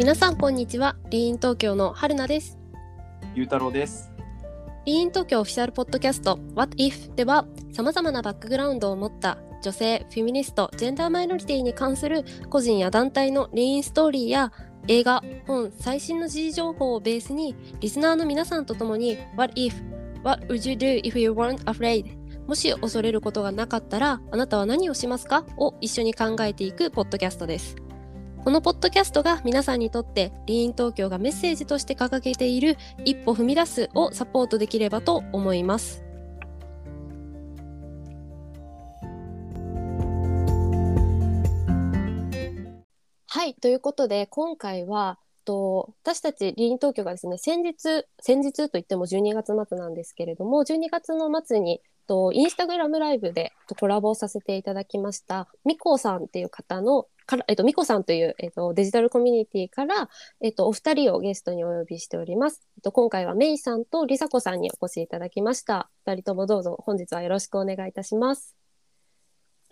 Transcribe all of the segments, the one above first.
皆さんこんにちはリーン東京の春菜ですゆうたろうです。リーン東京オフィシャルポッドキャスト What If では様々なバックグラウンドを持った女性、フェミニスト、ジェンダーマイノリティに関する個人や団体のリーンストーリーや映画、本、最新の時事情報をベースにリスナーの皆さんと共に What if? What would you do if you weren't afraid? もし恐れることがなかったらあなたは何をしますか？を一緒に考えていくポッドキャストです。このポッドキャストが皆さんにとってリーン東京がメッセージとして掲げている一歩踏み出すをサポートできればと思います。はい、ということで今回はと私たちリーン東京がですね先日先日といっても12月末なんですけれども12月の末にとインスタグラムライブでとコラボさせていただきましたみこさんっていう方のから、えっと、みこさんという、えっと、デジタルコミュニティから、えっと、お二人をゲストにお呼びしております。えっと、今回はメイさんとりさこさんにお越しいただきました。二人ともどうぞ本日はよろしくお願いいたします。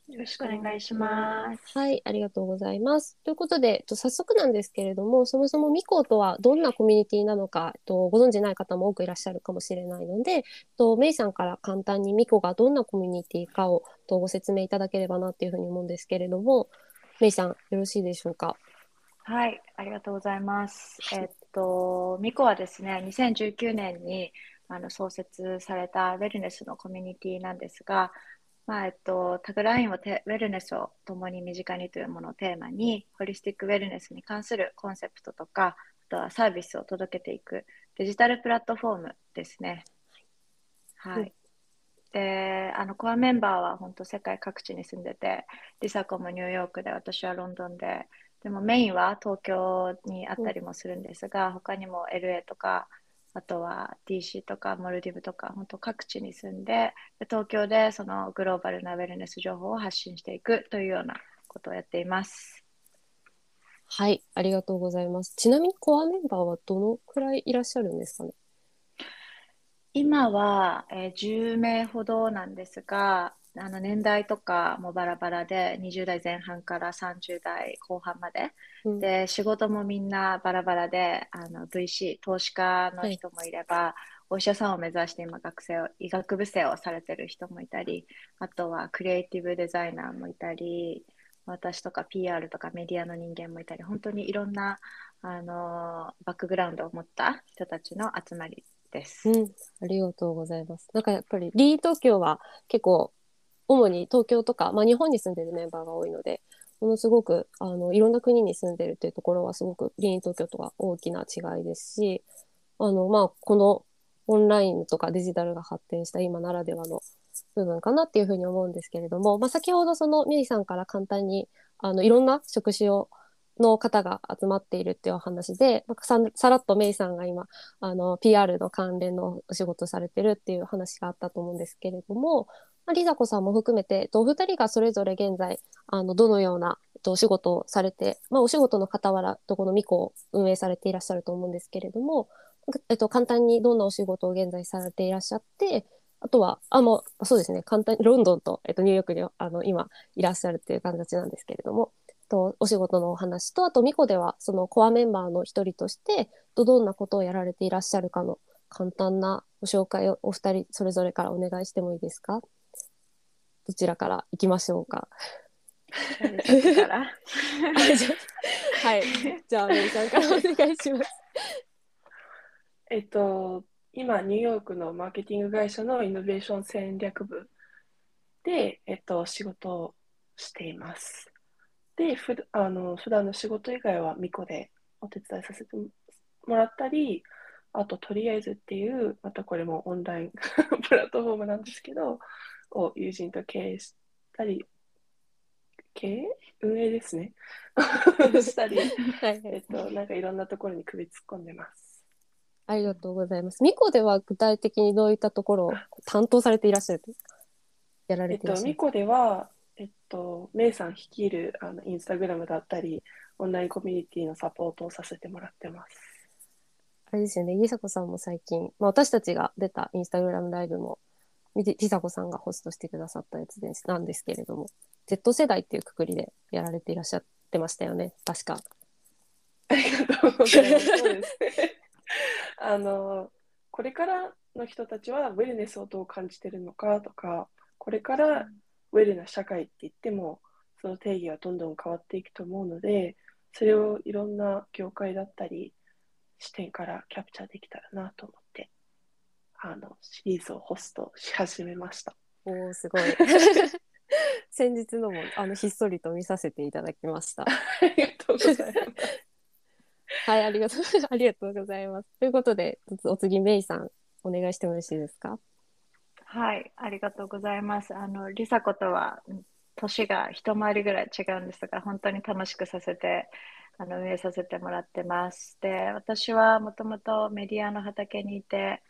よろしくお願いします。はい、ありがとうございます。ということで、えっと早速なんですけれども、そもそもミコとはどんなコミュニティなのか、えっとご存じない方も多くいらっしゃるかもしれないので、えっとメイさんから簡単にミコがどんなコミュニティかをえっとご説明いただければなっていうふうに思うんですけれども、メイさん、よろしいでしょうか？はい、ありがとうございます。えっと、ミコはですね、2019年にあの創設されたウェルネスのコミュニティなんですが、まあえっと、タグラインをテウェルネスを共に身近にというものをテーマに、ホリスティックウェルネスに関するコンセプトとか、あとはサービスを届けていくデジタルプラットフォームですね。はうんい。で、あのコアメンバーは本当世界各地に住んでて、リサコもニューヨークで、私はロンドンで、でもメインは東京にあったりもするんですが、他にも LA とか、あとは DC とかモルディブとか、本当各地に住んで、で東京でそのグローバルなウェルネス情報を発信していくというようなことをやっています。はい、ありがとうございます。ちなみにコアメンバーはどのくらいいらっしゃるんですかね？今は、えー10名ほどなんですが、あの年代とかもバラバラで、20代前半から30代後半まで。うんで、仕事もみんなバラバラで、あの VC、投資家の人もいれば、お医者さんを目指して今学生を、医学部生をされてる人もいたり、あとはクリエイティブデザイナーもいたり、私とか PR とかメディアの人間もいたり、本当にいろんな、あのバックグラウンドを持った人たちの集まりです。うん、ありがとうございます。なんかやっぱりリー東京は結構主に東京とか、まあ、日本に住んでるメンバーが多いのでものすごくあのいろんな国に住んでるっていうところはすごくリー東京とは大きな違いですしあの、まあ、このオンラインとかデジタルが発展した今ならではの部分かなっていうふうに思うんですけれども、まあ、先ほどそのメイさんから簡単にあのいろんな職種をの方が集まっているっていうお話で、なんかささらっとメイさんが今あの PR の関連のお仕事されてるっていう話があったと思うんですけれども、まあ、リザコさんも含めて、お二人がそれぞれ現在あのどのようなお仕事をされて、まあ、お仕事の傍らとこのミコを運営されていらっしゃると思うんですけれども、えっと、簡単にどんなお仕事を現在されていらっしゃって、あとは、あ、もう、そうですね、簡単にロンドンと、えっと、ニューヨークにあの今いらっしゃるっていう形なんですけれども、とお仕事のお話とあとミコではそのコアメンバーの一人としてとどんなことをやられていらっしゃるかの簡単なご紹介をお二人それぞれからお願いしてもいいですか？どちらから行きましょうか？はいじゃあメイさんからお願いします。えっと、今、ニューヨークのマーケティング会社のイノベーション戦略部で、えっと、仕事をしています。で、ふあの普段の仕事以外はミコでお手伝いさせてもらったり、あと、とりあえずっていう、またこれもオンライン プラットフォームなんですけど、を友人と経営したり、経営？運営ですね。したり、はいえっと、なんかいろんなところに首突っ込んでます。ありがとうございます。ミコでは具体的にどういったところを担当されていらっしゃる？やらえっと、れていらっしゃる？ミコでは、えっと、メイさん率いるあのインスタグラムだったり、オンラインコミュニティのサポートをさせてもらってます。あれですよね、りさこさんも最近、まあ、私たちが出たインスタグラムライブも、みりさこさんがホストしてくださったやつですなんですけれども、Z 世代っていうくくりでやられていらっしゃってましたよね、確か。ありがとうございます。そうですね。あの、これからの人たちはウェルネスをどう感じてるのかとか、これからウェルな社会って言っても、その定義はどんどん変わっていくと思うので、それをいろんな業界だったり、視点からキャプチャーできたらなと思って、あの、シリーズをホストし始めました。おおすごい。先日のもあのひっそりと見させていただきました。ありがとうございます。はい、ありがとうありがとうございます。ということで、お次メイさんお願いしてもよろしいですか？はい、ありがとうございます。あの、リサ子とは年が一回りぐらい違うんですが、本当に楽しくさせて、あの、運営させてもらってます。で、私はもともとメディアの畑にいて、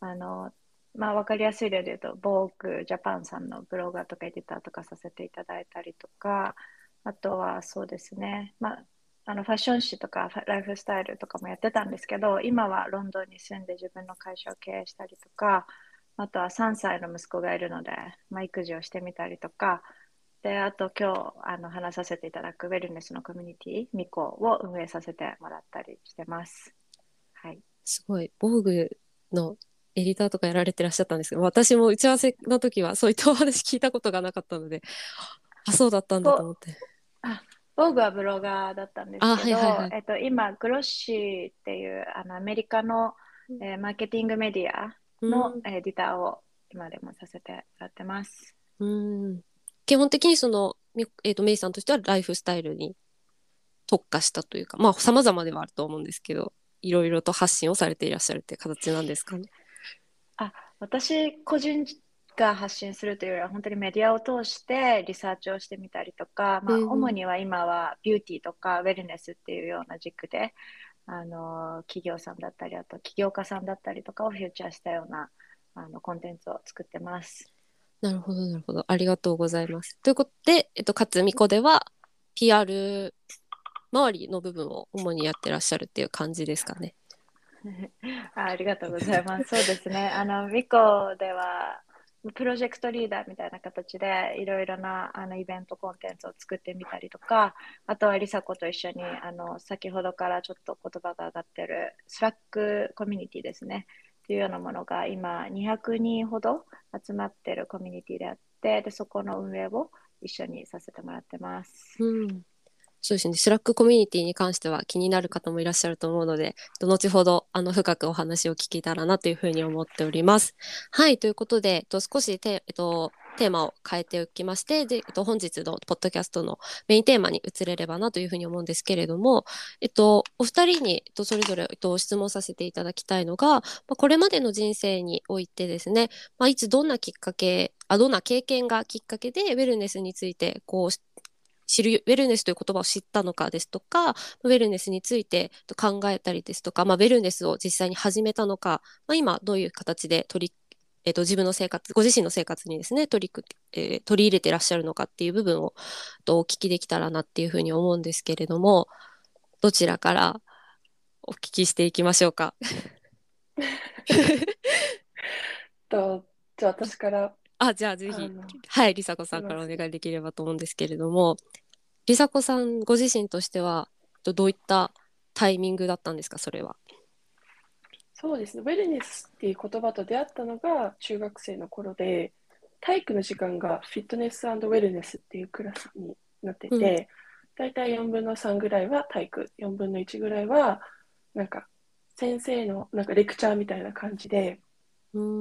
あの、まあ、わかりやすい例で言うと、ボークジャパンさんのブロガーとかエディターとかさせていただいたりとか、あとはそうですね、まあ、あのファッション誌とかライフスタイルとかもやってたんですけど、今はロンドンに住んで自分の会社を経営したりとか、あとは3歳の息子がいるので、まあ、育児をしてみたりとか、で、あと今日あの話させていただくウェルネスのコミュニティ、ミコを運営させてもらったりしてます。はい。すごい、防具のエディターとかやられてらっしゃったんですけど、私も打ち合わせの時はそういったお話聞いたことがなかったので、あ、そうだったんだと思って。ボーグはブロガーだったんですあけど、はいはいはいえっと、今、グロッシーっていうあのアメリカの、えーマーケティングメディアのエディターを今でもさせてもらってます。うんうん基本的にその、みえー、とメイさんとしてはライフスタイルに特化したというか、まあ様々ではあると思うんですけど、いろいろと発信をされていらっしゃるっていう形なんですかね？私個人が発信するというよりは本当にメディアを通してリサーチをしてみたりとか、まあ、主には今はビューティーとかウェルネスっていうような軸であの企業さんだったりあと起業家さんだったりとかをフューチャーしたようなあのコンテンツを作ってます。なるほど、なるほど。ありがとうございます。ということで、えっと、かつみこでは PR 周りの部分を主にやってらっしゃるっていう感じですかね。あありがとうございます。そうですね。あの、ミコでは、プロジェクトリーダーみたいな形でいろいろなあのイベントコンテンツを作ってみたりとか、あとはリサ子と一緒にあの先ほどからちょっと言葉が上がってるスラックコミュニティですね。っていうようなものが今200人ほど集まってるコミュニティであって、でそこの運営を一緒にさせてもらってます。うん。そうですね。スラックコミュニティに関しては気になる方もいらっしゃると思うので、後ほどあの深くお話を聞けたらなというふうに思っております。はい。ということで、と、少しテ,、えっと、テーマを変えておきまして、で、えっと、本日のポッドキャストのメインテーマに移れればなというふうに思うんですけれども、えっと、お二人に、えっと、それぞれ、えっと、質問させていただきたいのが、まあ、これまでの人生においてですね、まあ、いつどんなきっかけ、あどんな経験がきっかけでウェルネスについてこう知るウェルネスという言葉を知ったのかですとかウェルネスについて考えたりですとか、まあ、ウェルネスを実際に始めたのか、まあ、今どういう形で取りえっと、自分の生活、ご自身の生活にですね、取りく、えー取り入れてらっしゃるのかっていう部分をとお聞きできたらなっていうふうに思うんですけれども、どちらからお聞きしていきましょうか？とじゃあ私からあ、じゃあぜひはい、りさこさんからお願いできればと思うんですけれども、りさこさんご自身としては、どどういったタイミングだったんですか、それは？そうですね、ウェルネスっていう言葉と出会ったのが中学生の頃で、体育の時間がフィットネスウェルネスっていうクラスになってて、うん。だいたい4分の3ぐらいは体育、4分の1ぐらいは、なんか先生のなんかレクチャーみたいな感じで、うん、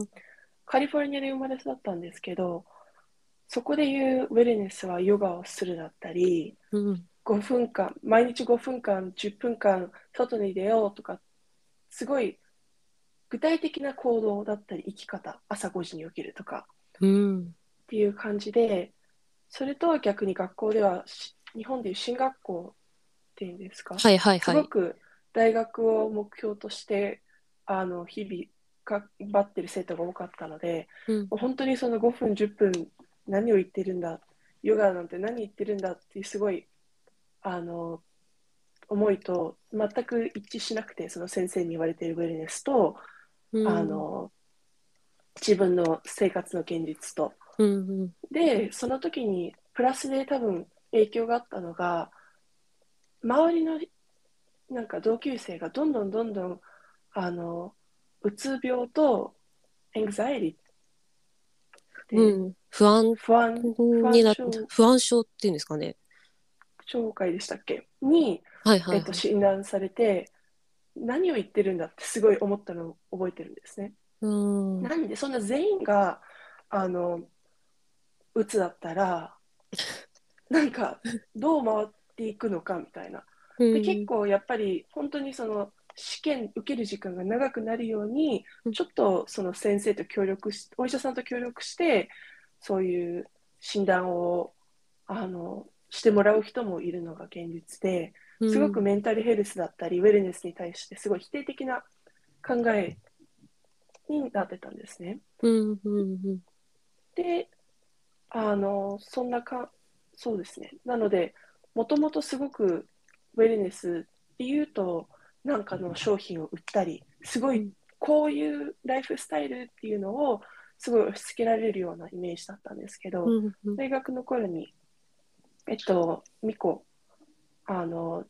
カリフォルニアで生まれ育ったんですけど、そこで言うウェルネスはヨガをするだったり、うん、5分間、毎日5分間、10分間、外に出ようとか、すごい具体的な行動だったり、生き方、朝5時に起きるとかうん、っていう感じで、それとは逆に学校では、し日本でいう進学校っていうんですか、はいはいはい。すごく大学を目標として、あの日々頑張ってる生徒が多かったので、うん、本当にその5分、10分、何を言ってるんだ、ヨガなんて何言ってるんだっていうすごいあの思いと全く一致しなくて、その先生に言われているウェルネスと、うん、あの自分の生活の現実と。うん、うん、で、その時にプラスで多分影響があったのが、周りのなんか同級生がどんどんどんどんあのうつ病と anxiety で、うん。不安不安になっ不安症不安症っていうんですかね。障害でしたっけ？に、はいはい、はいえっと、診断されて何を言ってるんだってすごい思ったのを覚えてるんですね。うん。なんでそんな全員があのうつだったらなんかどう回っていくのかみたいな。で結構やっぱり本当にその試験受ける時間が長くなるようにうんちょっとその先生と協力しお医者さんと協力してそういう診断をあのしてもらう人もいるのが現実ですごくメンタルヘルスだったりウェルネスに対してすごい否定的な考えになってたんですね。うんうんうんで、あの、そんなか、そうですね。なので、もともとすごくウェルネスっていうと、なんかの商品を売ったり、すごいこういうライフスタイルっていうのをすごい押し付けられるようなイメージだったんですけど、うんうん。大学の頃に、えっと、ミコ、あの、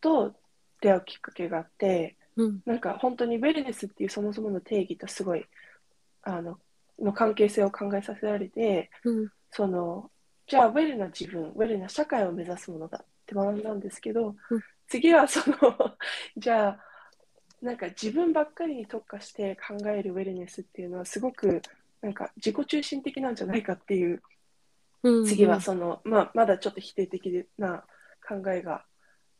と出会うきっかけがあって、うん。なんか本当にウェルネスっていうそもそもの定義とすごいあのの関係性を考えさせられてうん。そのじゃあウェルな自分ウェルな社会を目指すものだって学んだんですけど、うん次はその じゃあなんか自分ばっかりに特化して考えるウェルネスっていうのはすごくなんか自己中心的なんじゃないかっていううん次はその、まあ、まだちょっと否定的な考えが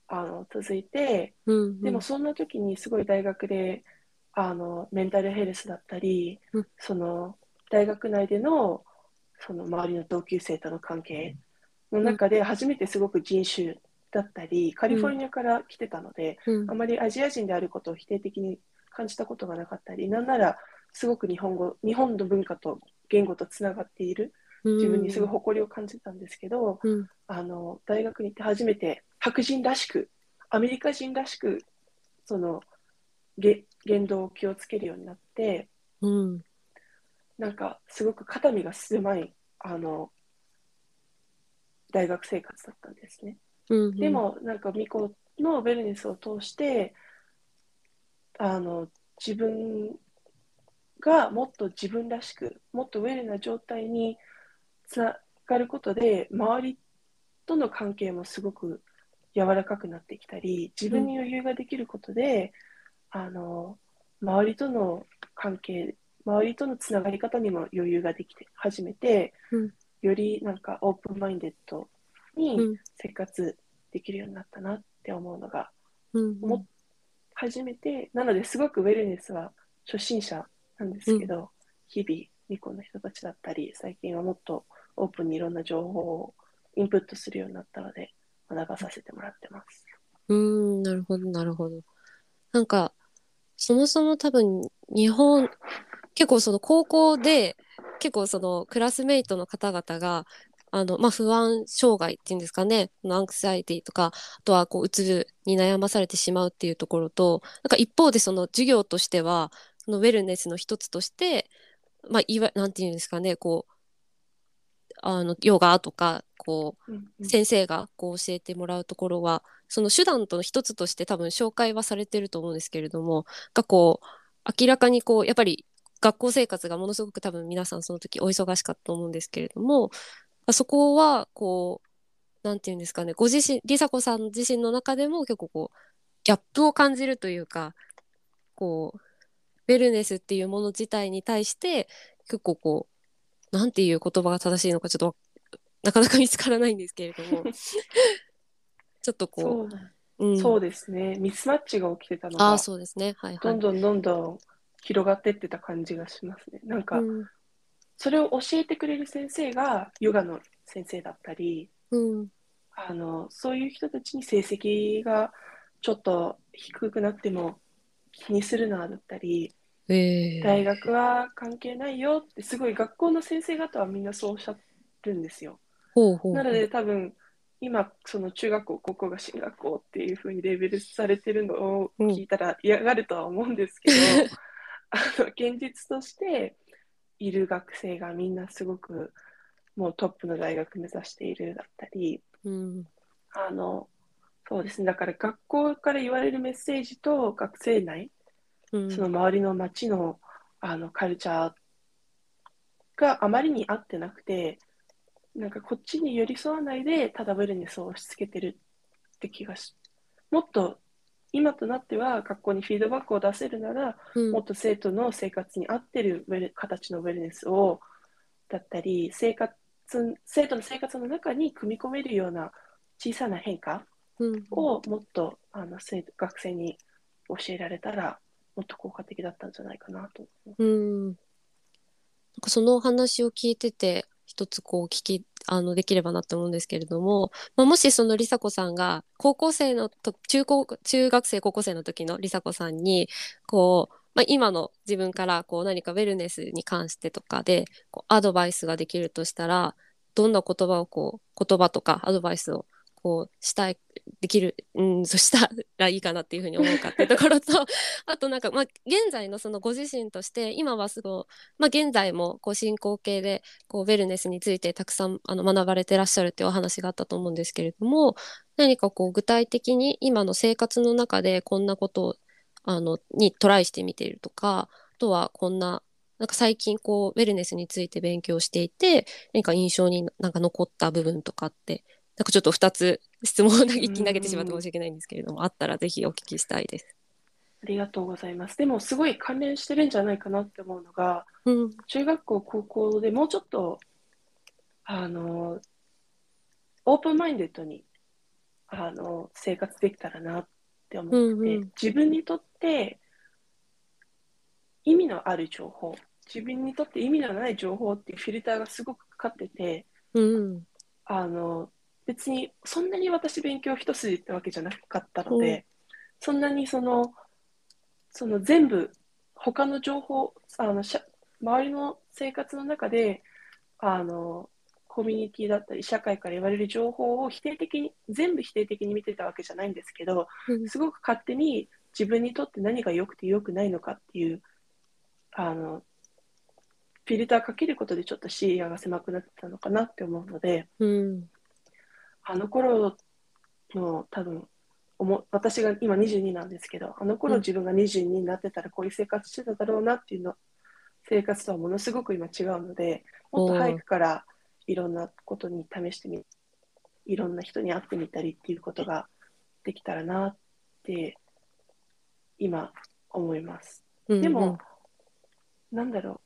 あの続いて、うんうん。でもそんな時にすごい大学であのメンタルヘルスだったり、うん。その大学内でのその周りの同級生との関係の中で初めてすごく人種だったり、カリフォルニアから来てたので、うん。あまりアジア人であることを否定的に感じたことがなかったり、なんならすごく日本語、日本の文化と言語とつながっている自分にすごい誇りを感じたんですけど、うん。あの大学に行って初めて白人らしくアメリカ人らしくそのげ言動を気をつけるようになってうん。なんかすごく肩身が狭いあの大学生活だったんですね。うんでもなんかミコのウェルネスを通してあの自分がもっと自分らしくもっとウェルな状態につながることで周りとの関係もすごく柔らかくなってきたり自分に余裕ができることで、あの周りとの関係周りとのつながり方にも余裕ができて始めて、うん。よりなんかオープンマインデッドにうん生活できるようになったなって思うのがうん思っ初めてなのですごくウェルネスは初心者なんですけど、日々ニコの人たちだったり最近はもっとオープンにいろんな情報をインプットするようになったので学ばさせてもらってます。うーん、なるほど、なるほど。なんか、そもそも多分、日本、結構その高校で、結構そのクラスメイトの方々が、あの、まあ、不安障害っていうんですかね、アンクサイティとか、あとはこう、うつに悩まされてしまうっていうところと、なんか一方でその授業としては、そのウェルネスの一つとして、まあ、いわ、なんていうんですかね、こう、あの、ヨガとか、こう、先生がこう教えてもらうところはその手段と一つとして多分紹介はされてると思うんですけれどもがこう明らかにこうやっぱり学校生活がものすごく多分皆さんその時お忙しかったと思うんですけれどもそこはこうなんていうんですかねご自身梨紗子さん自身の中でも結構こうギャップを感じるというかこうウェルネスっていうもの自体に対して結構こうなんていう言葉が正しいのかちょっとわなかなか見つからないんですけれども ちょっとこそうう、うん、そうですね、ミスマッチが起きてたのがああ、そうですね。はいはい。どんどんどんどん広がってってた感じがしますね。なんか、うん、それを教えてくれる先生がヨガの先生だったり、うん、あのそういう人たちに成績がちょっと低くなっても気にするなだったり、ええ大学は関係ないよってすごい学校の先生方はみんなそうおっしゃるんですよ。ほうほう。なので多分今その中学校高校が進学校っていう風にレベルされてるのを聞いたら嫌がるとは思うんですけど、あの現実としている学生がみんなすごくもうトップの大学目指しているだったりうん、あのそうですね。だから学校から言われるメッセージと学生内、うんその周りの街のあのカルチャーがあまりに合ってなくて、なんかこっちに寄り添わないで、ただウェルネスを押し付けてるって気がし、もっと今となっては学校にフィードバックを出せるなら、うんもっと生徒の生活に合ってる形のウェルネスをだったり生活生徒の生活の中に組み込めるような小さな変化うんをもっとあの生徒学生に教えられたらもっと効果的だったんじゃないかなと思う。うん。なんかそのお話を聞いてて、一つこう聞き、あの、できればなって思うんですけれども、まあ、もしその梨紗子さんが、高校生のと、中高、中学生、高校生の時の梨紗子さんに、こう、まあ、今の自分からこう何かウェルネスに関してとかでこうアドバイスができるとしたらどんな言葉をこう言葉とかアドバイスをこうしたいできる、うん、そしたらいいかなっていうふうに思うかっていうところと あとなんか、まあ、現在のそのご自身として今はすごい、まあ、現在もこう進行形でこうウェルネスについてたくさんあの学ばれてらっしゃるっていうお話があったと思うんですけれども何かこう具体的に今の生活の中でこんなことをあのにトライしてみているとかあとはこんななんか最近こうウェルネスについて勉強していて何か印象になんか残った部分とかってなんかちょっと2つ質問を一気に投げてしまって申し訳ないんですけれどもあったらぜひお聞きしたいです。ありがとうございます。でもすごい関連してるんじゃないかなって思うのがうん中学校高校でもうちょっとあのオープンマインデッドにあの生活できたらなって思ってて、うんうん自分にとって意味のある情報自分にとって意味のない情報っていうフィルターがすごくかかっててうんあの別にそんなに私勉強一筋ってわけじゃなかったので、うん。そんなにそのその全部他の情報あのしゃ周りの生活の中であのコミュニティだったり社会から言われる情報を否定的に全部否定的に見てたわけじゃないんですけどうん。すごく勝手に自分にとって何が良くて良くないのかっていうあのフィルターかけることでちょっと視野が狭くなってたのかなって思うのでうんあの頃の多分おも私が今22なんですけどあの頃うん自分が22になってたらこういう生活してただろうなっていうの生活とはものすごく今違うのでもっと早くからいろんなことに試してみいろんな人に会ってみたりっていうことができたらなって今思います。うんでも、なんだろ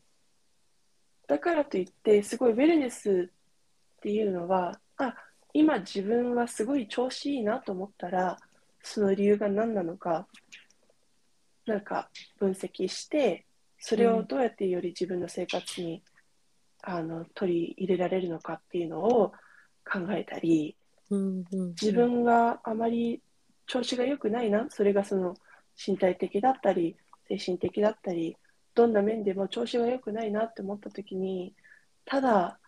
う。だからといって、すごいウェルネスっていうのは、あ、今自分はすごい調子いいなと思ったら、その理由が何なのか、なんか分析して、それをどうやってより自分の生活に、あの取り入れられるのかっていうのを考えたり、うんうん自分があまり調子が良くないな、それがその身体的だったり、精神的だったり、どんな面でも調子が良くないなって思ったときに、ただ、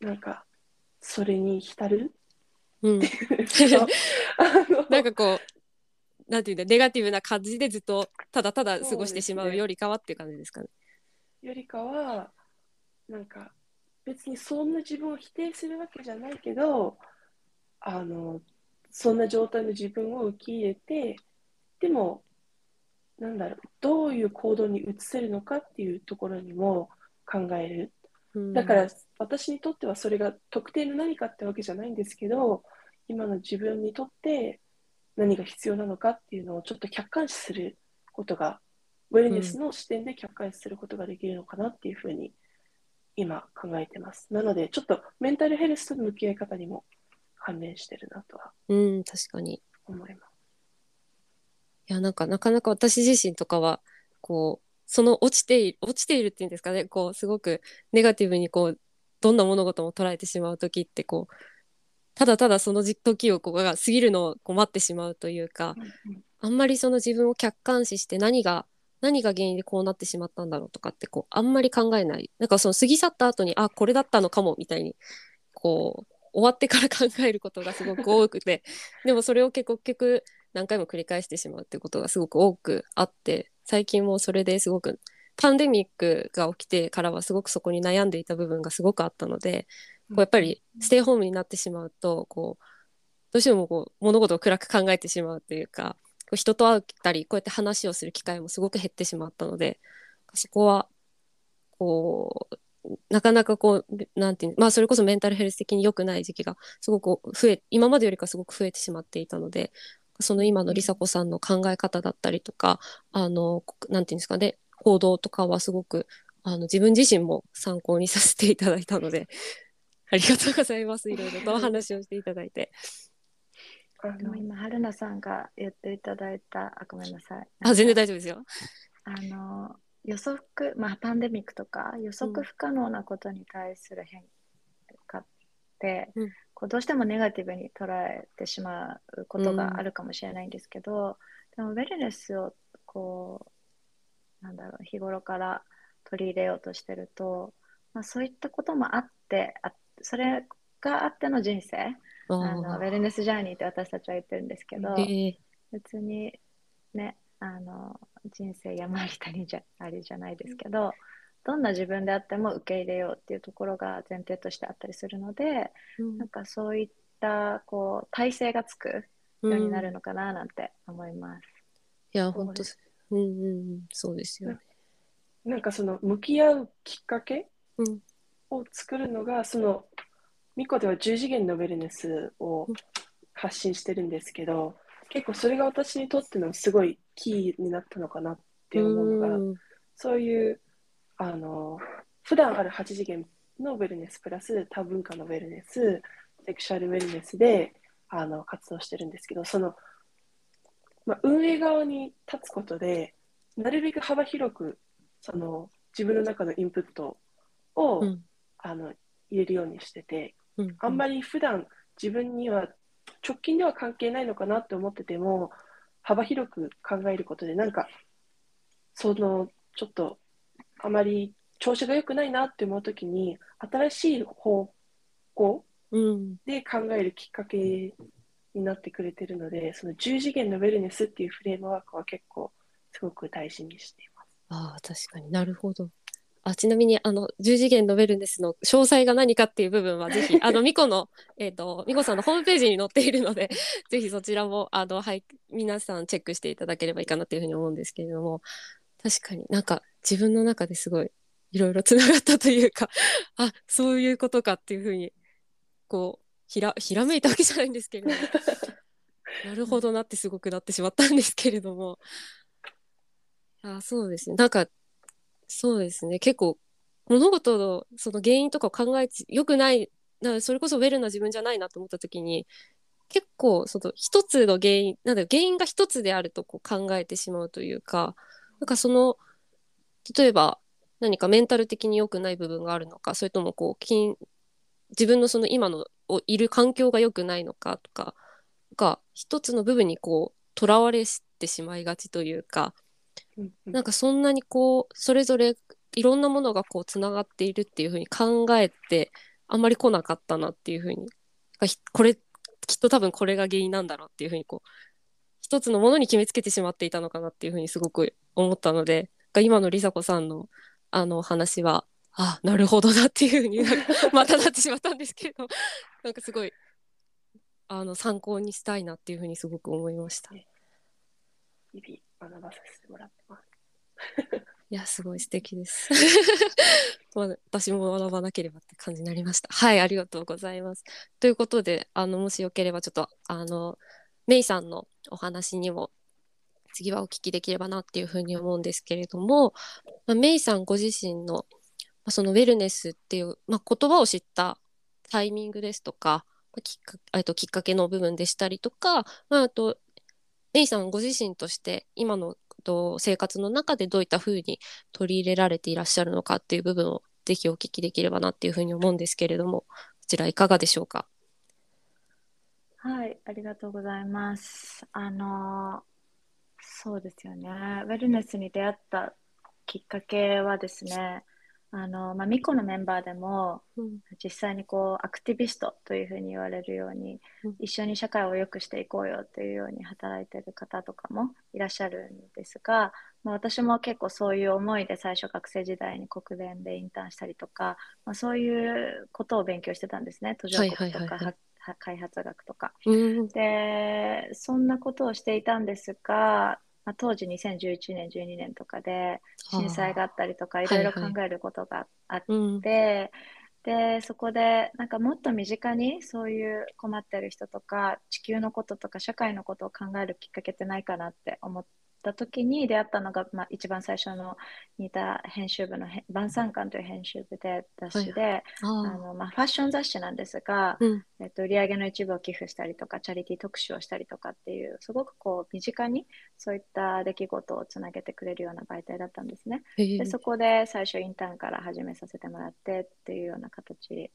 なんか、それに浸る？うん なんかこうなんていうんだネガティブな感じでずっとただただ過ごしてしまうよりかはっていう感じですかね。よりかは、なんか、別にそんな自分を否定するわけじゃないけど、あの、そんな状態の自分を受け入れて、でも、なんだろう、どういう行動に移せるのかっていうところにも考える。うんだから、私にとってはそれが特定の何かってわけじゃないんですけど、今の自分にとって何が必要なのかっていうのをちょっと客観視することが、ウェルネスの視点で客観視することができるのかなっていうふうに今考えてます。なので、ちょっとメンタルヘルスとの向き合い方にも関連してるなとはうん確かに。思います。いやなんかなかなか私自身とかはこうその落ちている落ちているっていうんですかね。こうすごくネガティブにこうどんな物事も捉えてしまう時ってこうただただその時をこうが過ぎるのをこう待ってしまうというかあんまりその自分を客観視して何が何が原因でこうなってしまったんだろうとかってこうあんまり考えない。なんかその過ぎ去った後にあこれだったのかもみたいにこう終わってから考えることがすごく多くて。でもそれを結局何回も繰り返してしまうってことがすごく多くあって最近もそれですごくパンデミックが起きてからはすごくそこに悩んでいた部分がすごくあったのでこうやっぱりステイホームになってしまうとこうどうしてもこう物事を暗く考えてしまうというかこう人と会ったりこうやって話をする機会もすごく減ってしまったのでそこはこうなかなかこうなんていうまあそれこそメンタルヘルス的に良くない時期がすごく増え今までよりかすごく増えてしまっていたのでその今の梨紗子さんの考え方だったりとかあのなんていうんですかね行動とかはすごくあの自分自身も参考にさせていただいたので ありがとうございますいろいろとお話をしていただいて。あの今、春菜さんが言っていただいた、あ、ごめんなさい。あ全然大丈夫ですよ。あの、予測、まあ、パンデミックとか予測不可能なことに対する変化って、うんこうどうしてもネガティブに捉えてしまうことがあるかもしれないんですけど、でもウェルネスをこうなんだろう日頃から取り入れようとしてると、まあ、そういったこともあってあそれがあっての人生。ああのウーェルネスジャーニーって私たちは言ってるんですけど、えー別にねあの人生山あり谷じゃありじゃないですけどどんな自分であっても受け入れようっていうところが前提としてあったりするのでうんなんかそういったこう体制がつくようになるのかななんて思います。いやそう本当ですうんうんうんそうですよね。なんかその向き合うきっかけうんを作るのが、そのミコでは10次元のウェルネスをうん発信してるんですけど、結構それが私にとってのすごいキーになったのかなって思うのが、うんそういうあの普段ある8次元のウェルネスプラス多文化のウェルネス、セクシャルウェルネスであの活動してるんですけど、その、まあ、運営側に立つことで、なるべく幅広くその自分の中のインプットを、うん。あの入れるようにしてて、うん。あんまり普段自分には直近では関係ないのかなって思ってても、幅広く考えることで、なんか、そのちょっとあまり調子が良くないなって思うときに、新しい方向うんで考えるきっかけになってくれてるので、その10次元のウェルネスっていうフレームワークは結構すごく大事にしています。ああ確かになるほど。あちなみにあの10次元のウェルネスの詳細が何かっていう部分はぜひ あのミコのえっ、とミコさんのホームページに載っているので ぜひそちらもあのはい皆さんチェックしていただければいいかなっていうふうに思うんですけれども確かに。なんか自分の中ですごいいろいろつながったというか あそういうことかっていうふうにこうひらひらめいたわけじゃないんですけれども なるほどなってすごくなってしまったんですけれども。あそうですね。なんかそうですね。結構物事のその原因とかを考えてよくないなそれこそウェルな自分じゃないなと思った時に結構その一つの原因なんだ原因が一つであるとこう考えてしまうというかなんかその例えば何かメンタル的に良くない部分があるのかそれともこう筋自分のその今のをいる環境が良くないのかとかが一つの部分にこうとらわれてしまいがちというかうんうん。なんかそんなにこうそれぞれいろんなものがこうつながっているっていうふうに考えてあんまり来なかったなっていうふうにこれきっと多分これが原因なんだろうっていうふうにこう一つのものに決めつけてしまっていたのかなっていうふうにすごく思ったのでが今の梨紗子さんのあの話はあなるほどなっていうふうに またなってしまったんですけどなんかすごいあの参考にしたいなっていうふうにすごく思いました。日々学ばさせてもらってます。いや、すごい素敵です。まあ、私も学ばなければって感じになりました。はい、ありがとうございます。ということで、あの、もしよければ、ちょっと、あの、メイさんのお話にも、次はお聞きできればなっていうふうに思うんですけれども、まあ、メイさんご自身の、まあ、そのウェルネスっていう、まあ、言葉を知ったタイミングですとか、まあきっかときっかけの部分でしたりとか、まあ、あと、メイさんご自身として今のと生活の中でどういったふうに取り入れられていらっしゃるのかっていう部分をぜひお聞きできればなっていうふうに思うんですけれどもこちらいかがでしょうか？はい、ありがとうございます。あの、そうですよね。ウェルネスに出会ったきっかけはですね、あの、まあ、ミコのメンバーでも、うん実際にこう、アクティビストというふうに言われるようにうん、一緒に社会を良くしていこうよというように働いている方とかもいらっしゃるんですが、まあ、私も結構そういう思いで最初学生時代に国連でインターンしたりとか、まあ、そういうことを勉強してたんですね。途上国とかはいはいはいはい開発学とか。うん。で、そんなことをしていたんですが、まあ、当時2011年、12年とかで震災があったりとか、いろいろ考えることがあっうん。て、で、そこでなんかもっと身近にそういう困ってる人とか、地球のこととか社会のことを考えるきっかけってないかなって思った時に出会ったのが、まあ、一番最初の似た編集部のへ晩餐館という編集部で雑誌で、あああ。のまあ、ファッション雑誌なんですが、うん。えっと、売上の一部を寄付したりとか、チャリティー特集をしたりとかっていう、すごくこう身近にそういった出来事をつなげてくれるような媒体だったんですね。で、そこで最初インターンから始めさせてもらってっていうような形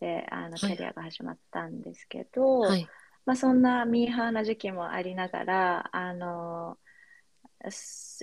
で、あのキはいャリアが始まったんですけど、はい。まあ、そんなミーハーな時期もありながら、あの、す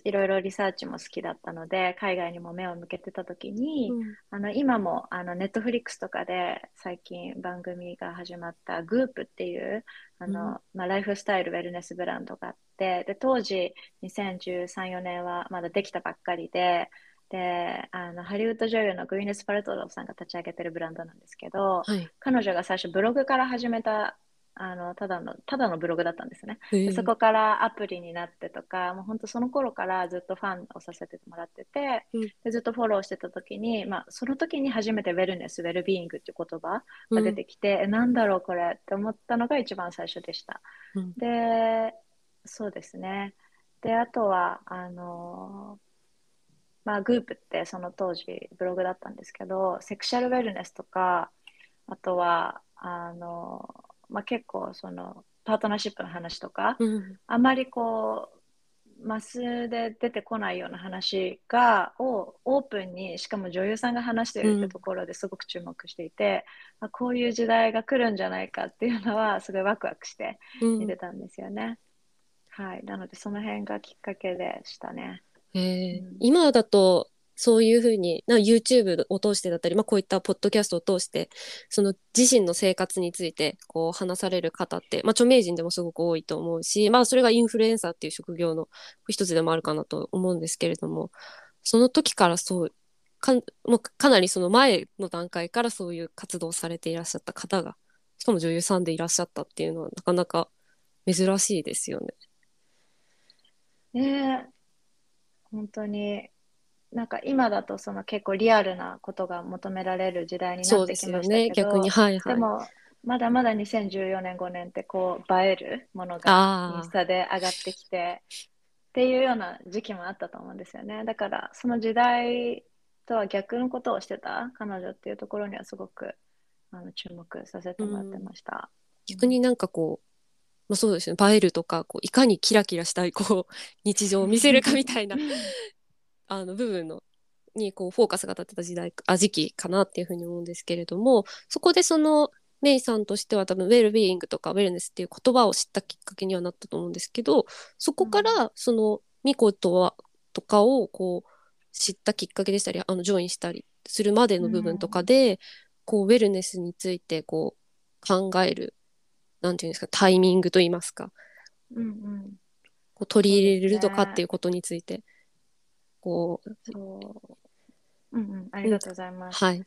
いろいろリサーチも好きだったので、海外にも目を向けてた時に、うんあの今もあのネットフリックスとかで最近番組が始まったグープっていうあの、うんまあ、ライフスタイルウェルネスブランドがあってで当時2013、4年はまだできたばっかりでであのハリウッド女優のグイネス・パルトローさんが立ち上げてるブランドなんですけどはい。彼女が最初ブログから始めたあのただのただのブログだったんですね。へえでそこからアプリになってとか、もう本当その頃からずっとファンをさせてもらってて、うんでずっとフォローしてた時に、まあ、その時に初めてウェルネス、ウェルビーイングっていう言葉が出てきて、えなんだろうこれって思ったのが一番最初でした。うんで、そうですね。で、あとは、あのまあ、グープってその当時ブログだったんですけど、セクシャルウェルネスとか、あとは、あのまあ、結構そのパートナーシップの話とか、うん。あまりこう、マスで出てこないような話が、をオープンに、しかも女優さんが話してるってところですごく注目していて、あこういう時代が来るんじゃないかっていうのは、すごいワクワクしてうん見てたんですよね。はい。なので、その辺がきっかけでしたね。今だとそういうふうにな YouTube を通してだったり、まあ、こういったポッドキャストを通してその自身の生活についてこう話される方って、まあ、著名人でもすごく多いと思うし、まあ、それがインフルエンサーっていう職業の一つでもあるかなと思うんですけれどもその時からそうかもうかなりその前の段階からそういう活動をされていらっしゃった方がしかも女優さんでいらっしゃったっていうのはなかなか珍しいですよね。ねえ本当に、なんか今だとその結構リアルなことが求められる時代になそうでってきすよねましたけど、逆にはいはい。でも、まだまだ2014年、5年ってこう映えるものがイあンスタで上がってきてっていうような時期もあったと思うんですよね。だからその時代とは逆のことをしてた彼女っていうところにはすごくあの注目させてもらってました。逆になんかこう、まあ、そうですね映えるとかこういかにキラキラしたいこう日常を見せるかみたいなあの部分のにこうフォーカスが当たってた時代あ時期かなっていうふうに思うんですけれどもそこでそのメイさんとしては多分ウェルビーイングとかウェルネスっていう言葉を知ったきっかけにはなったと思うんですけどそこからそのミコとはとかをこう知ったきっかけでしたりあのジョインしたりするまでの部分とかで、こうウェルネスについてこう考えるなんていうんですかタイミングといいますかうんうん、こう取り入れれるとかっていうことについてこうそう。うんうん、ありがとうございます。はい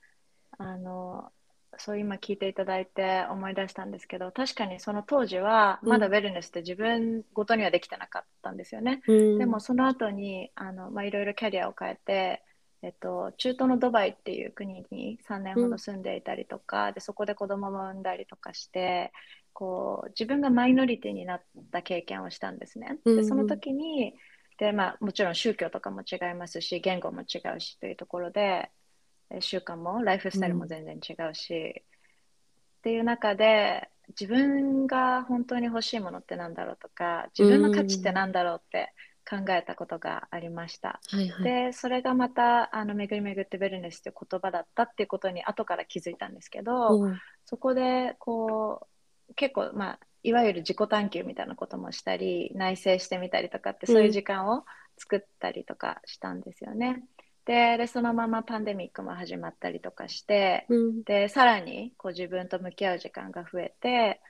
あの、そう今聞いていただいて思い出したんですけど、確かにその当時はうんまだウェルネスって自分ごとにはできてなかったんですよね。うんでもその後にあの、まあ、いろいろキャリアを変えて、えっと、中東のドバイっていう国に3年ほど住んでいたりとか、でそこで子供も産んだりとかしてこう自分がマイノリティになった経験をしたんですね。うんうんでその時にで、まあ、もちろん宗教とかも違いますし言語も違うしというところでえ習慣もライフスタイルも全然違うし、っていう中で自分が本当に欲しいものってなんだろうとか自分の価値ってなんだろうって考えたことがありました。はいはい。でそれがまたあの巡り巡ってウェルネスという言葉だったっていうことに後から気づいたんですけど、う。んそこでこう結構まあいわゆる自己探求みたいなこともしたり内省してみたりとかってそういう時間を作ったりとかしたんですよね。ででそのままパンデミックも始まったりとかしてうん。でさらにこう自分と向き合う時間が増えて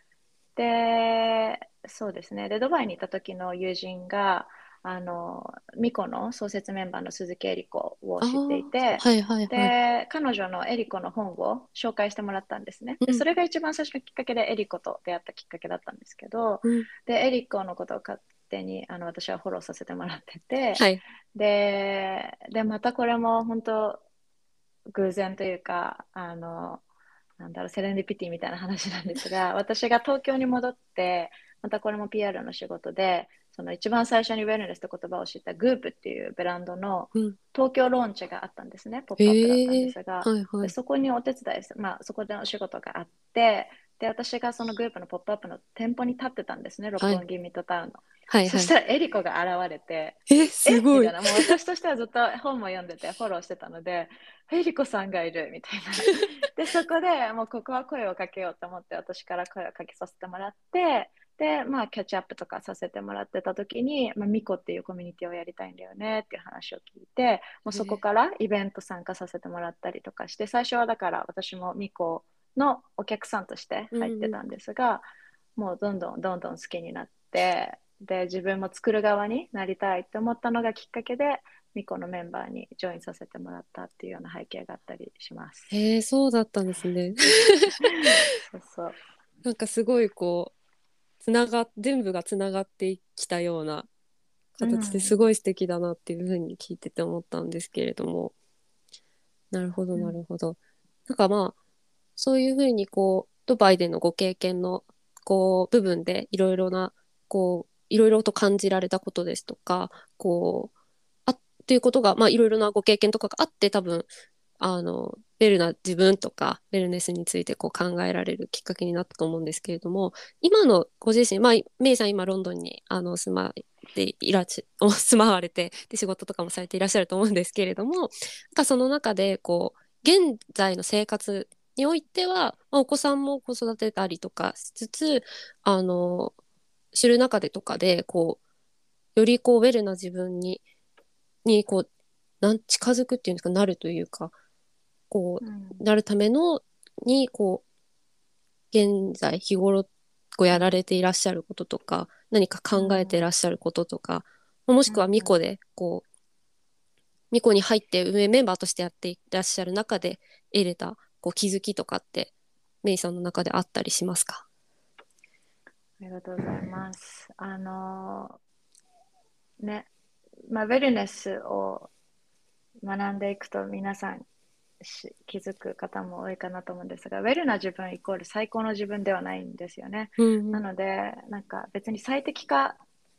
でそうですね。でドバイにいた時の友人があのミコの創設メンバーの鈴木恵理子を知っていて、はいはいはい。で彼女のエリコの本を紹介してもらったんですね。でうんそれが一番最初のきっかけでエリコと出会ったきっかけだったんですけど、うんでエリコのことを勝手にあの私はフォローさせてもらってて、はい。ででまたこれも本当偶然というかあのなんだろうセレンディピティみたいな話なんですが私が東京に戻ってまたこれも PR の仕事でその一番最初にウェルネスって言葉を知ったグープっていうブランドのうん東京ローンチがあったんですね、ポップアップだったんですが、はいはい。でそこにお手伝いすまあ、そこでのお仕事があってで私がそのグループのポップアップの店舗に立ってたんですね、六本木ミッドタウンの。はいはい。そしたらエリコが現れて、え、すごいえみたい。なもう私としてはずっと本も読んでてフォローしてたので、エリコさんがいるみたいな。で、そこでもうここは声をかけようと思って私から声をかけさせてもらって、で、まあ、キャッチアップとかさせてもらってた時に、まあ、ミコっていうコミュニティをやりたいんだよねっていう話を聞いて、もうそこからイベント参加させてもらったりとかして、最初はだから私もミコのお客さんとして入ってたんですが、もうどんどんどんどん好きになって、で、自分も作る側になりたいって思ったのがきっかけで、ミコのメンバーにジョインさせてもらったっていうような背景があったりします。へえ、そうだったんですね。そうそう。なんかすごいこう、つなが、全部がつながってきたような形うんですごい素敵だなっていうふうに聞いてて思ったんですけれども。なるほど、うんなるほど。なんかまあ、そういうふうにこう、ドバイでのご経験のこう、部分でいろいろな、こう、いろいろと感じられたことですとか、こう、あっていうことが、まあいろいろなご経験とかがあって多分、あの、ベルな自分とか、ベルネスについてこう考えられるきっかけになったと思うんですけれども、今のご自身、まあ、メイさん今ロンドンにあの住まっていらっしゃ、住まわれて、で仕事とかもされていらっしゃると思うんですけれども、なんかその中で、こう、現在の生活においては、まあ、お子さんも子育てたりとかしつつ、あの、知る中でとかで、こう、よりこう、ウェルな自分に、に、こう、なん、近づくっていうんですか、なるというか、こう、うんなるためのにこう現在日頃こうやられていらっしゃることとか何か考えていらっしゃることとか、もしくはミコでこうミコに入って運営メンバーとしてやっていらっしゃる中で得れたこう気づきとかってメイさんの中であったりしますか？ありがとうございます。あのね、まあ、ウェルネスを学んでいくと皆さんし気づく方も多いかなと思うんですが、ウェルな自分イコール最高の自分ではないんですよね。うんなので、なんか別に最適化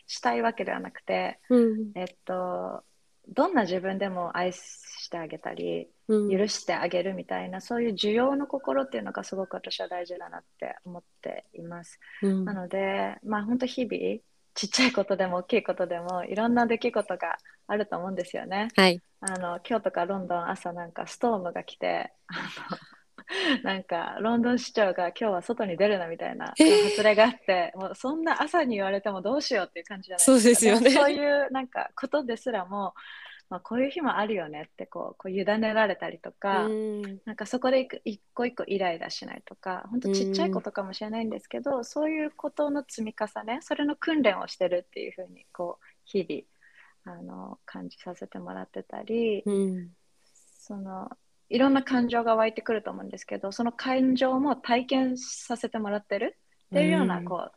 したいわけではなくて、うんえっと、どんな自分でも愛してあげたり、うん許してあげるみたいな、そういう需要の心っていうのがすごく私は大事だなって思っています。うんなので、まあ本当日々、ちっちゃいことでも大きいことでもいろんな出来事があると思うんですよね。はい。あの今日とかロンドン朝なんかストームが来て、なんかロンドン市長が今日は外に出るなみたいなえー。発令があって、もうそんな朝に言われてもどうしようっていう感じじゃないそうですよね。もそういうなんかことですらも、まあ、こういう日もあるよねってこうこう委ねられたりとか、うん。なんかそこで一個一個イライラしないとか、本当ちっちゃいことかもしれないんですけど、そういうことの積み重ね、それの訓練をしてるっていうふうに、こう、日々、あの、感じさせてもらってたり、うん。その、いろんな感情が湧いてくると思うんですけど、その感情も体験させてもらってるっていうような、うん。こう、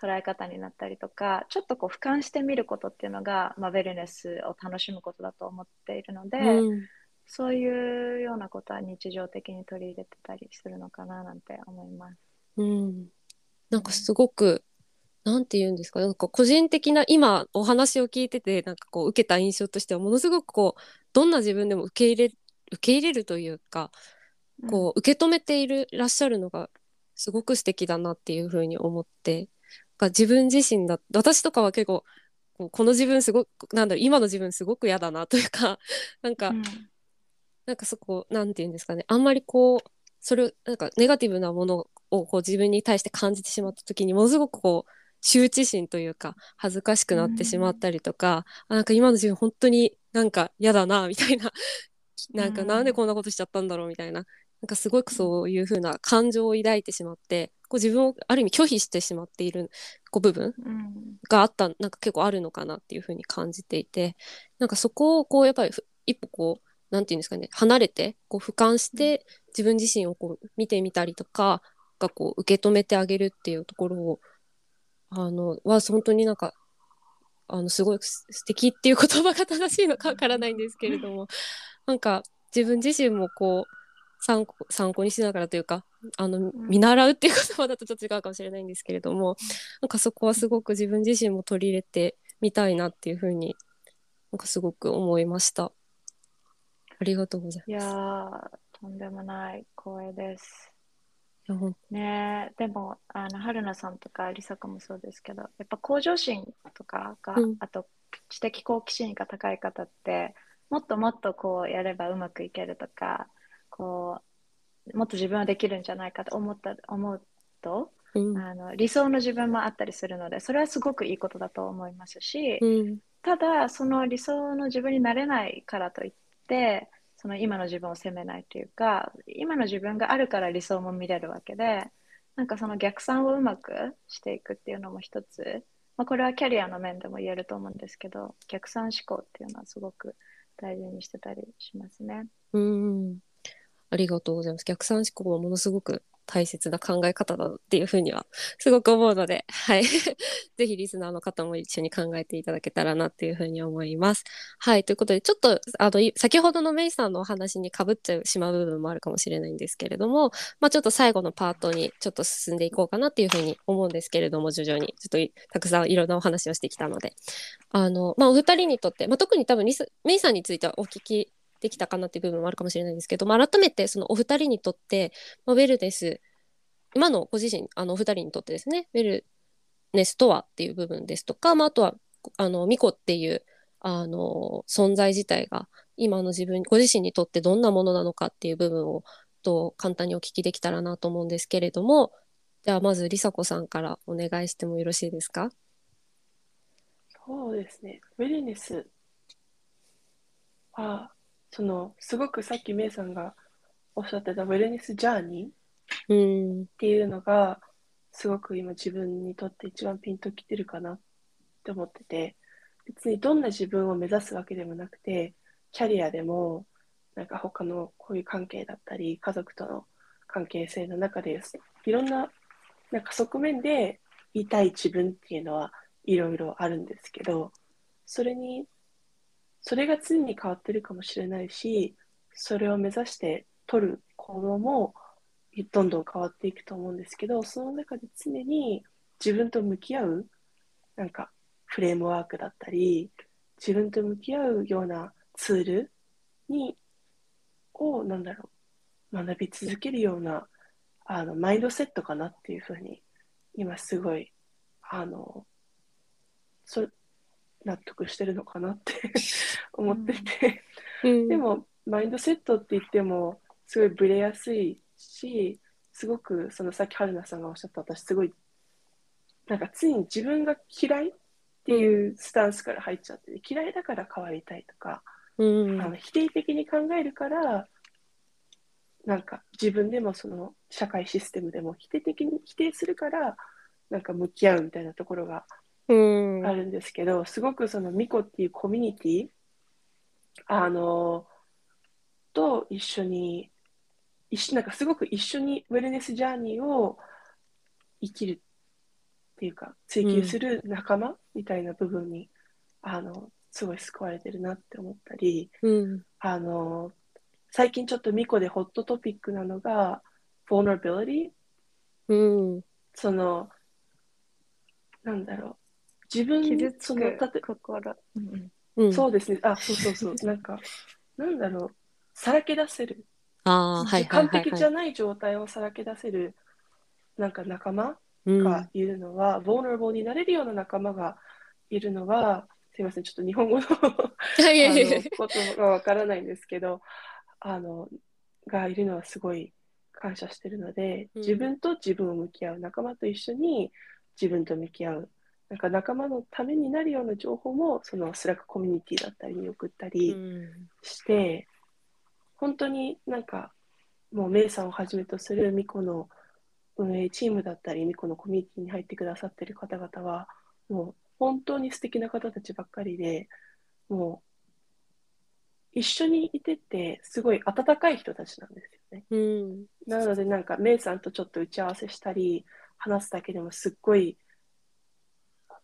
捉え方になったりとか、ちょっとこう、俯瞰してみることっていうのが、まあ、ウェルネスを楽しむことだと思っているので、うん。そういうようなことは日常的に取り入れてたりするのかななんて思います。うん、なんかすごく、なんて言うんですか、なんか個人的な今お話を聞いてて、なんかこう受けた印象としては、ものすごくこう、どんな自分でも受け入れ、受け入れるというか、こう受け止めているらっしゃるのがすごく素敵だなっていうふうに思って、か自分自身だ、私とかは結構、この自分すごく、なんだろう、今の自分すごく嫌だなというか、なんか、うん。なんかそこ、なんて言うんですかね、あんまりこう、それを、なんかネガティブなものをこう自分に対して感じてしまった時に、ものすごくこう、羞恥心というか、恥ずかしくなってしまったりとか、あなんか今の自分本当になんか嫌だな、みたいな、なんかうんなんでこんなことしちゃったんだろう、みたいななんかすごくそういうふうな感情を抱いてしまってこう自分をある意味拒否してしまっているこう部分うん。があったなんか結構あるのかなっていうふうに感じていてなんかそこをこうやっぱりふ一歩こうなんていうんですかね離れてこう俯瞰して自分自身をこう見てみたりとかがこう受け止めてあげるっていうところをあのは本当になんかあのすごいす素敵っていう言葉が正しいのかわからないんですけれどもなんか自分自身もこう参考参考にしながらというかあの見習うっていう言葉だとちょっと違うかもしれないんですけれどもなんかそこはすごく自分自身も取り入れてみたいなっていうふうになんかすごく思いました。ありがとうございいやます。ー、とんでもない光栄です。ねえ、でも、あの、春菜さんとか梨紗子もそうですけど、やっぱ向上心とかが、うんあと知的好奇心が高い方って、もっともっとこうやればうまくいけるとか、こう、もっと自分はできるんじゃないかと思った、思うと、うん。あの、理想の自分もあったりするので、それはすごくいいことだと思いますし、うん。ただその理想の自分になれないからといってその今の自分を責めないというか今の自分があるから理想も見れるわけでなんかその逆算をうまくしていくっていうのも一つ、まあ、これはキャリアの面でも言えると思うんですけど逆算思考っていうのはすごく大事にしてたりしますね。うんありがとうございます。逆算思考はものすごく大切な考え方だっていうふうにはすごく思うので、はい。ぜひリスナーの方も一緒に考えていただけたらなっていうふうに思います。はい。ということで、ちょっと、あの、先ほどのメイさんのお話にかぶっちゃうしまう部分もあるかもしれないんですけれども、まあちょっと最後のパートにちょっと進んでいこうかなっていうふうに思うんですけれども、徐々に、ちょっとたくさんいろんなお話をしてきたので、あの、まあお二人にとって、まあ特に多分リス、メイさんについてはお聞きできたかなっていう部分もあるかもしれないんですけど、まあ、改めてそのお二人にとって、まあ、ウェルネス今のご自身あのお二人にとってですねウェルネスとはっていう部分ですとか、まあ、あとはあのミコっていうあの存在自体が今の自分ご自身にとってどんなものなのかっていう部分をと簡単にお聞きできたらなと思うんですけれどもじゃあまず梨紗子さんからお願いしてもよろしいですか？そうですね。ウェルネスは、その、すごくさっきメイさんがおっしゃってたウェルネスジャーニーうん。っていうのが、すごく今自分にとって一番ピンときてるかなって思ってて、別にどんな自分を目指すわけでもなくて、キャリアでも、なんか他のこういう関係だったり、家族との関係性の中で、いろんな、なんか側面で言いたい自分っていうのはいろいろあるんですけど、それに、それが常に変わってるかもしれないし、それを目指して取る行動もどんどん変わっていくと思うんですけど、その中で常に自分と向き合う、なんかフレームワークだったり、自分と向き合うようなツールに、を、なんだろう、学び続けるような、あの、マインドセットかなっていうふうに、今すごい、あの、そ納得してるのかなって 思ってて、うん。でも、マインドセットって言っても、すごいブレやすいし、すごく、そのさっき春菜さんがおっしゃった、私すごい、なんか常に自分が嫌いっていうスタンスから入っちゃってて、嫌いだから変わりたいとか、うん。あの否定的に考えるから、なんか自分でもその社会システムでも否定的に否定するから、なんか向き合うみたいなところがうん。あるんですけど、すごくそのミコっていうコミュニティ、あの、と一緒に、一緒なんかすごく一緒にウェルネスジャーニーを生きるっていうか、追求する仲間みたいな部分に、あの、すごい救われてるなって思ったり、うん。あの、最近ちょっとミコでホットトピックなのが、vulnerability うん。その、なんだろう。自分傷つその、たくて心。うんうんうんそうですね。あ、そうそうそう。なんか、なんだろう。さらけ出せる。ああはいはい完はい璧じゃはいない状態をさらけ出せる、なんか仲間うんがいるのは、vulnerable になれるような仲間がいるのは、すいません、ちょっと日本語のことがわからないんですけど、あの、がいるのはすごい感謝してるので、うん自分と自分を向き合う、仲間と一緒に自分と向き合う、なんか仲間のためになるような情報も、そのスラックコミュニティだったりに送ったりうんして、本当になんか、もうメイさんをはじめとするミコの運営チームだったり、ミコのコミュニティに入ってくださってる方々は、もう本当に素敵な方たちばっかりで、もう一緒にいてて、すごい温かい人たちなんですよね。うん。なので、なんか、メイさんとちょっと打ち合わせしたり、話すだけでもすっごい、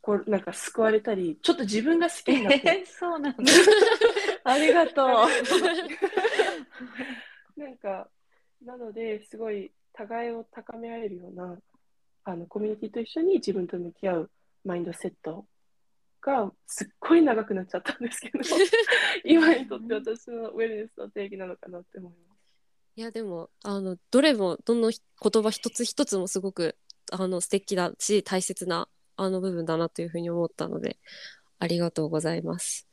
ここなんか救われたり、ちょっと自分が好きになって、え そうなんだ。ありがとう。なんか、なので、すごい互いを高め合えるような、あの、コミュニティと一緒に自分と向き合うマインドセットが、すっごい長くなっちゃったんですけど、今にとって私のウェルネスの定義なのかなって思います。いやでもあのどれもどの言葉一つ一つもすごくあの素敵だし大切なあの部分だなというふうに思ったのでありがとうございます。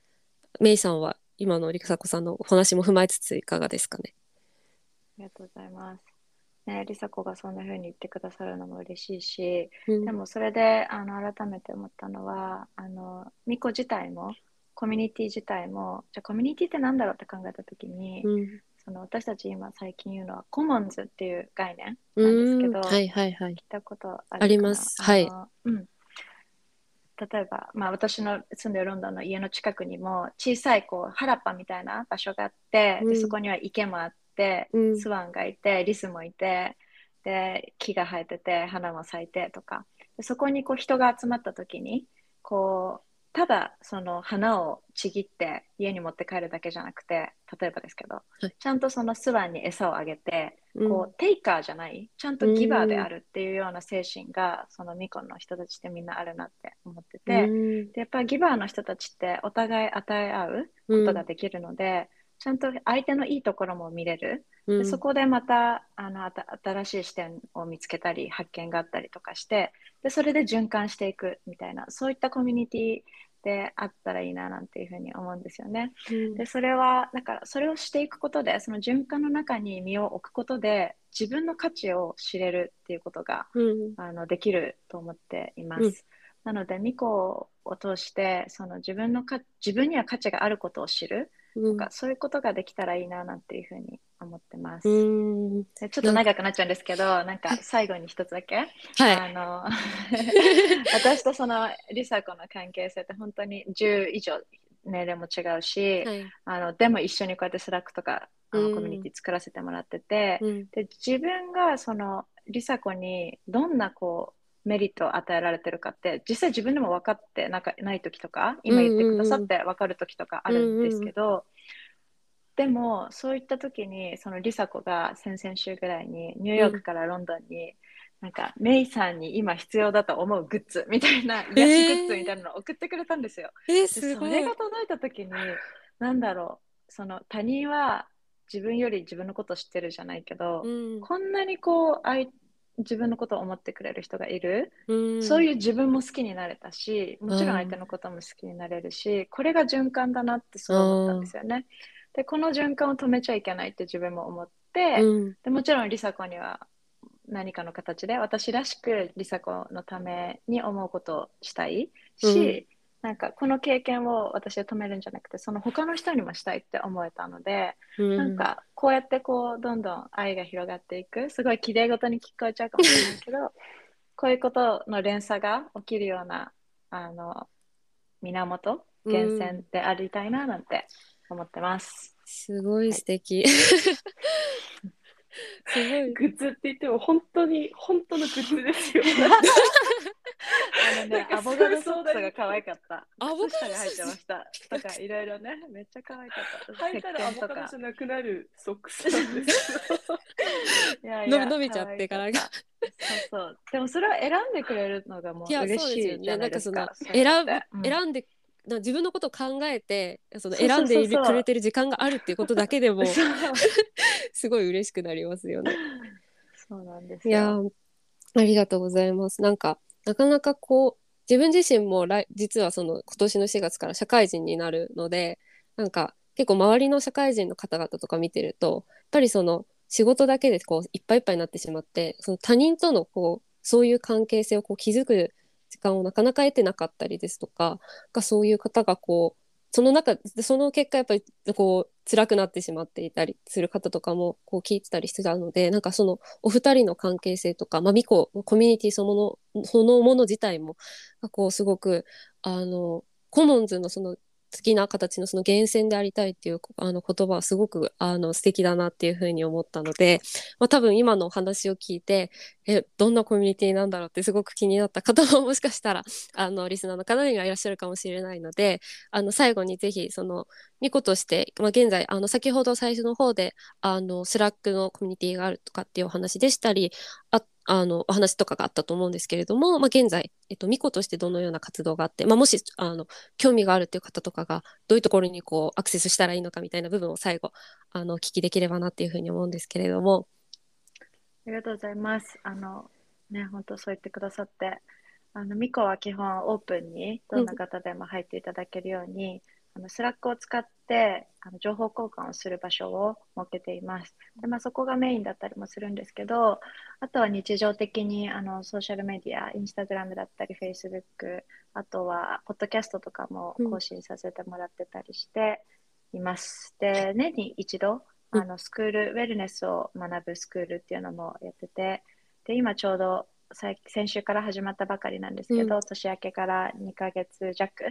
メイさんは今のりさこさんのお話も踏まえつついかがですかね？ありがとうございます。ね、りさこがそんな風に言ってくださるのも嬉しいし、うんでもそれであの改めて思ったのは、あのミコ自体も、コミュニティ自体も、じゃあコミュニティって何だろうって考えたときに、うんその私たち今最近言うのはコモンズっていう概念なんですけど、うんはいはいはい聞いたことありますはいうん。例えば、まあ、私の住んでるロンドンの家の近くにも小さいこう原っぱみたいな場所があって、うん。でそこには池もあって、うん。スワンがいてリスもいてで木が生えてて花も咲いてとか。でそこにこう人が集まった時にこうただその花をちぎって家に持って帰るだけじゃなくて例えばですけど、い。ちゃんとそのスワンに餌をあげてうん。こう、テイカーじゃない、ちゃんとギバーであるっていうような精神が、そのミコンの人たちってみんなあるなって思ってて、うん。でやっぱりギバーの人たちってお互い与え合うことができるので、ちゃんと相手のいいところも見れる？うんでそこでまたあのあた新しい視点を見つけたり、発見があったりとかして、でそれで循環していくみたいな、そういったコミュニティであったらいいななんていうふうに思うんですよね。うんでそれはだからそれをしていくことでその循環の中に身を置くことで自分の価値を知れるっていうことがうんあのできると思っています。うんなのでミコを通してその自分のか自分には価値があることを知るうん。とか、そういうことができたらいいななんていうふうに思ってます。うちょっと長くなっちゃうんですけどなんか最後に一つだけ、はい。あの 私とそのリサ子の関係性って本当に10以上年齢も違うし、はい。あのでも一緒にこうやってスラックとかあうん。のコミュニティ作らせてもらってて、うん。で自分がそのリサ子にどんなこうメリットを与えられてるかって実際自分でも分かってなんかない時とか今言ってくださって分かる時とかあるんですけど、でもそういった時にそのリサ子が先々週ぐらいにニューヨークからロンドンに、なんかメイさんに今必要だと思うグッズみたいな癒しグッズみたいなのを送ってくれたんですよ。えー、ですごい。それが届いた時になんだろうその他人は自分より自分のことを知ってるじゃないけど、うん。こんなにこう相自分のことを思ってくれる人がいる、うん。そういう自分も好きになれたしもちろん相手のことも好きになれるし、これが循環だなってそう思ったんですよね。でこの循環を止めちゃいけないって自分も思って、うん。でもちろん梨紗子には何かの形で私らしく梨紗子のために思うことをしたいし、なんかこの経験を私は止めるんじゃなくてその他の人にもしたいって思えたので、うんなんかこうやってこうどんどん愛が広がっていくすごい綺麗事に聞こえちゃうかもしれないけど こういうことの連鎖が起きるようなあの源源泉でありたいななんて思ってます。すごい素敵。すごい。グッズって言っても本当に本当のグッズですよ。あのねアボカドソックスが可愛かった。アボカド入ってました。とか いろいろね、めっちゃ可愛かった。履いたらアボカドじゃなくなるソックスなんですけど。伸び伸びちゃってからがそうそう。でもそれを選んでくれるのがもう嬉。しいじゃなかそのなんいですか。選選んで、な自分のことを考えて、その選んでくれてる時間があるっていうことだけでも、すごい嬉しくなりますよね。そうなんですいやありがとうございます。なんか、なかなかこう、自分自身も来実はその今年の4月から社会人になるので、なんか結構周りの社会人の方々とか見てると、やっぱりその仕事だけでこういっぱいいっぱいになってしまって、その他人とのこう、そういう関係性をこう築く時間をなかなか得てなかったりですとか、がそういう方がこう、その中でその結果やっぱりこう辛くなってしまっていたりする方とかもこう聞いてたりしてたのでなんかそのお二人の関係性とか、まあ、ミココミュニティそのものそのもの自体もこうすごくあのコモンズのその好きな形のその源泉でありたいっていうあの言葉はすごくあの素敵だなっていうふうに思ったので、まあ、多分今のお話を聞いてえどんなコミュニティなんだろうってすごく気になった方ももしかしたら あのリスナーの方にはいらっしゃるかもしれないのであの最後にぜひそのミコとして、まあ、現在あの先ほど最初の方であのスラックのコミュニティがあるとかっていうお話でしたりああのお話とかがあったと思うんですけれども、まあ、現在、えっと、ミコとしてどのような活動があって、まあ、もしあの興味があるっていう方とかがどういうところにこうアクセスしたらいいのかみたいな部分を最後あのお聞きできればなっていうふうに思うんですけれども。ありがとうございます。あのね、本当そう言ってくださって、あのミコは基本オープンにどんな方でも入っていただけるように、あのスラックを使ってあの情報交換をする場所を設けています。でまあ、そこがメインだったりもするんですけど、あとは日常的にあのソーシャルメディア、インスタグラムだったり、フェイスブック、あとはポッドキャストとかも更新させてもらってたりしています。うん、で、年に一度、あのスクール、ウェルネスを学ぶスクールっていうのもやってて、で今ちょうど先週から始まったばかりなんですけど、うん、年明けから2ヶ月弱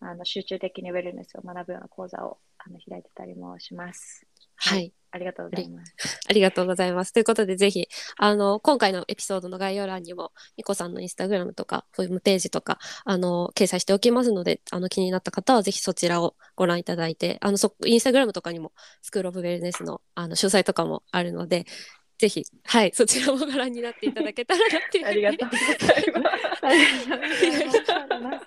あの集中的にウェルネスを学ぶような講座をあの開いてたりもします。はい、ありがとうございます。ありがとうございます。ということで、ぜひ、あの、今回のエピソードの概要欄にも、みこさんのインスタグラムとか、ホームページとか、あの、掲載しておきますので、あの、気になった方は、ぜひそちらをご覧いただいて、あの、そ、インスタグラムとかにも、スクールオブウェルネスの、あの、詳細とかもあるので、ぜひ、はい、そちらもご覧になっていただけたらなっていう。ありがとうございます。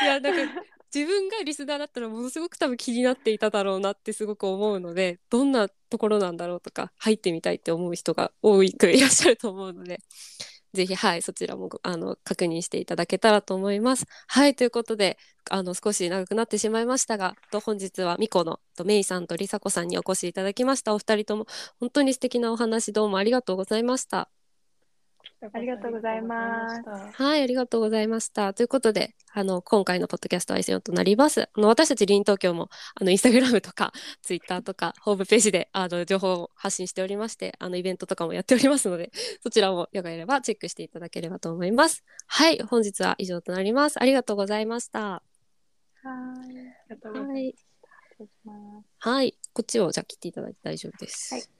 い。や、なんか、自分がリスナーだったらものすごく多分気になっていただろうなってすごく思うのでどんなところなんだろうとか入ってみたいって思う人が多くいらっしゃると思うのでぜひはいそちらもあの確認していただけたらと思います。はいということであの少し長くなってしまいましたがと本日はミコのとメイさんとリサコさんにお越しいただきましたお二人とも本当に素敵なお話どうもありがとうございました。ありがとうございます。はい、ありがとうございました。ということで、あの、今回のポッドキャストは以上となります。あの、私たちリン東京も、あの、インスタグラムとか、ツイッターとか、ホームページで、あの、情報を発信しておりまして、あの、イベントとかもやっておりますので、そちらもよければチェックしていただければと思います。はい、本日は以上となります。ありがとうございました。はい。ありがとうございました。はい、はい、こっちをじゃあ切っていただいて大丈夫です。はい